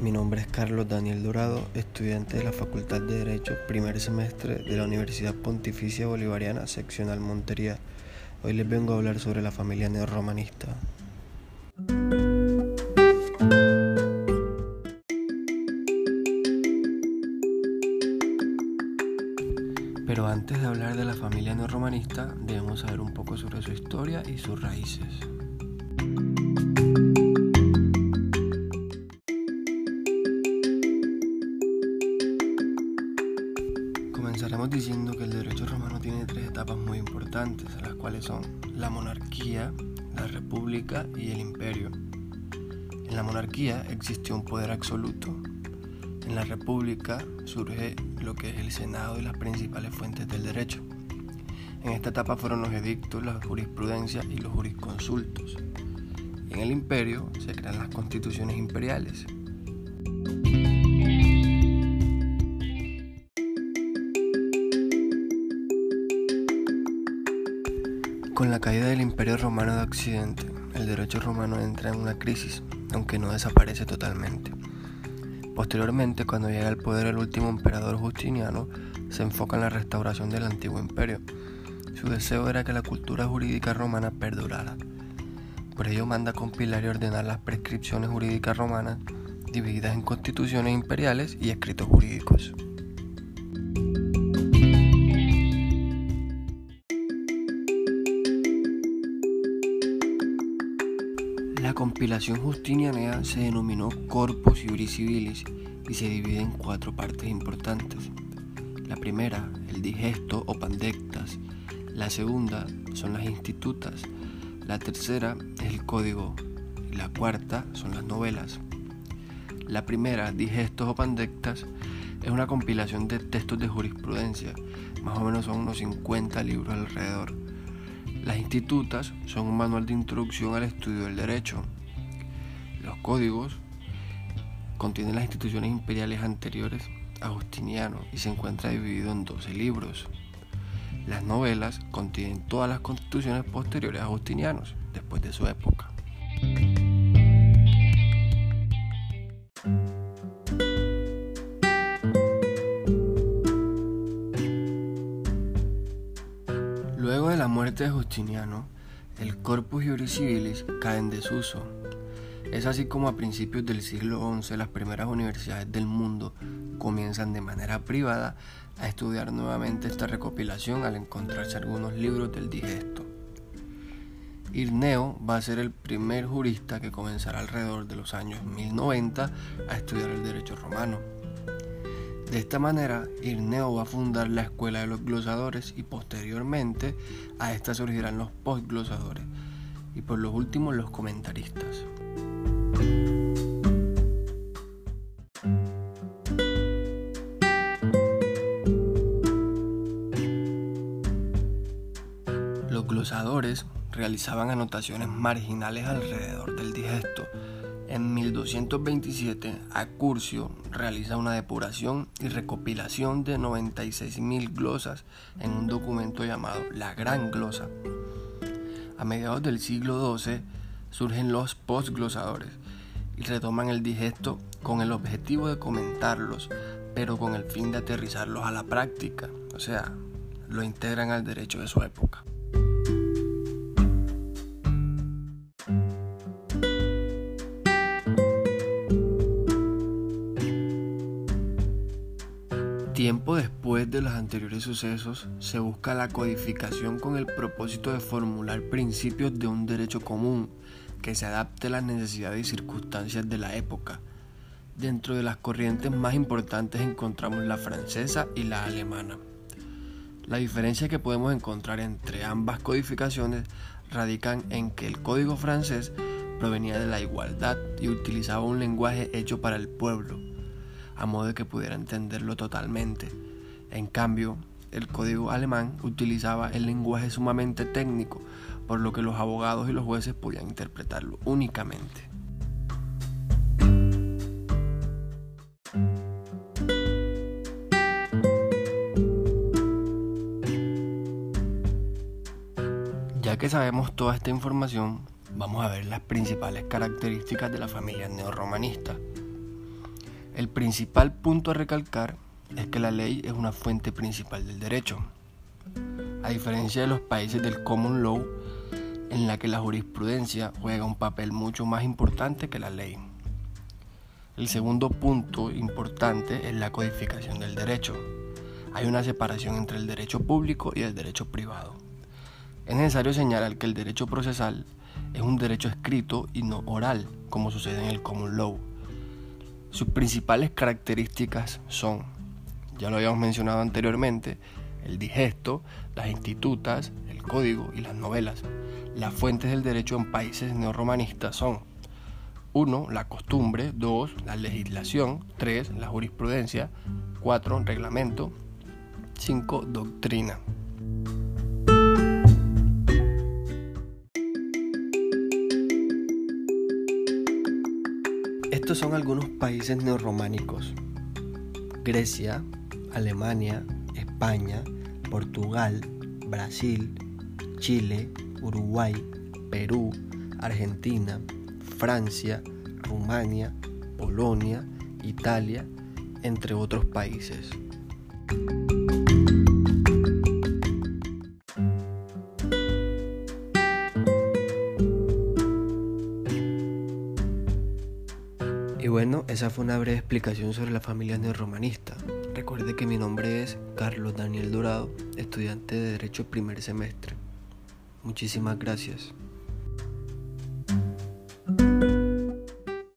Mi nombre es Carlos Daniel Dorado, estudiante de la Facultad de Derecho, primer semestre de la Universidad Pontificia Bolivariana, seccional Montería. Hoy les vengo a hablar sobre la familia neorromanista. Pero antes de hablar de la familia neorromanista, debemos saber un poco sobre su historia y sus raíces. Comenzaremos diciendo que el derecho romano tiene tres etapas muy importantes, las cuales son la monarquía, la república y el imperio. En la monarquía existió un poder absoluto. En la república surge lo que es el Senado y las principales fuentes del derecho. En esta etapa fueron los edictos, la jurisprudencia y los jurisconsultos. En el imperio se crean las constituciones imperiales. Con la caída del Imperio Romano de Occidente, el derecho romano entra en una crisis, aunque no desaparece totalmente. Posteriormente, cuando llega al poder el último emperador Justiniano, se enfoca en la restauración del antiguo imperio. Su deseo era que la cultura jurídica romana perdurara. Por ello manda compilar y ordenar las prescripciones jurídicas romanas, divididas en constituciones imperiales y escritos jurídicos. La compilación justiniana se denominó Corpus Iuris Civilis y se divide en cuatro partes importantes. La primera, el digesto o pandectas. La segunda son las institutas. La tercera es el código. Y la cuarta son las novelas. La primera, digestos o pandectas, es una compilación de textos de jurisprudencia. Más o menos son unos 50 libros alrededor. Las institutas son un manual de introducción al estudio del derecho. Los códigos contienen las instituciones imperiales anteriores a Justiniano y se encuentra dividido en 12 libros. Las novelas contienen todas las constituciones posteriores a Justinianos, después de su época. De Justiniano, el Corpus Iuris Civilis cae en desuso. Es así como a principios del siglo XI las primeras universidades del mundo comienzan de manera privada a estudiar nuevamente esta recopilación al encontrarse algunos libros del digesto. Irneo va a ser el primer jurista que comenzará alrededor de los años 1090 a estudiar el derecho romano. De esta manera, Irneo va a fundar la escuela de los glosadores y posteriormente a esta surgirán los postglosadores y por los últimos los comentaristas. Los glosadores realizaban anotaciones marginales alrededor del digesto. En 1227, Acurcio realiza una depuración y recopilación de 96.000 glosas en un documento llamado La Gran Glosa. A mediados del siglo XII surgen los postglosadores y retoman el digesto con el objetivo de comentarlos, pero con el fin de aterrizarlos a la práctica, o sea, lo integran al derecho de su época. Tiempo después de los anteriores sucesos, se busca la codificación con el propósito de formular principios de un derecho común que se adapte a las necesidades y circunstancias de la época. Dentro de las corrientes más importantes encontramos la francesa y la alemana. La diferencia que podemos encontrar entre ambas codificaciones radican en que el código francés provenía de la igualdad y utilizaba un lenguaje hecho para el pueblo a modo de que pudiera entenderlo totalmente. En cambio, el código alemán utilizaba el lenguaje sumamente técnico, por lo que los abogados y los jueces podían interpretarlo únicamente. Ya que sabemos toda esta información, vamos a ver las principales características de la familia neorromanista. El principal punto a recalcar es que la ley es una fuente principal del derecho. A diferencia de los países del common law, en la que la jurisprudencia juega un papel mucho más importante que la ley. El segundo punto importante es la codificación del derecho. Hay una separación entre el derecho público y el derecho privado. Es necesario señalar que el derecho procesal es un derecho escrito y no oral, como sucede en el common law. Sus principales características son, ya lo habíamos mencionado anteriormente, el digesto, las institutas, el código y las novelas. Las fuentes del derecho en países neorromanistas son 1. La costumbre, 2. La legislación, 3. La jurisprudencia, 4. Reglamento, 5. Doctrina. Estos son algunos países neorrománicos. Grecia, Alemania, España, Portugal, Brasil, Chile, Uruguay, Perú, Argentina, Francia, Rumania, Polonia, Italia, entre otros países. Esa fue una breve explicación sobre la familia neorromanista. Recuerde que mi nombre es Carlos Daniel Dorado, estudiante de Derecho primer semestre. Muchísimas gracias.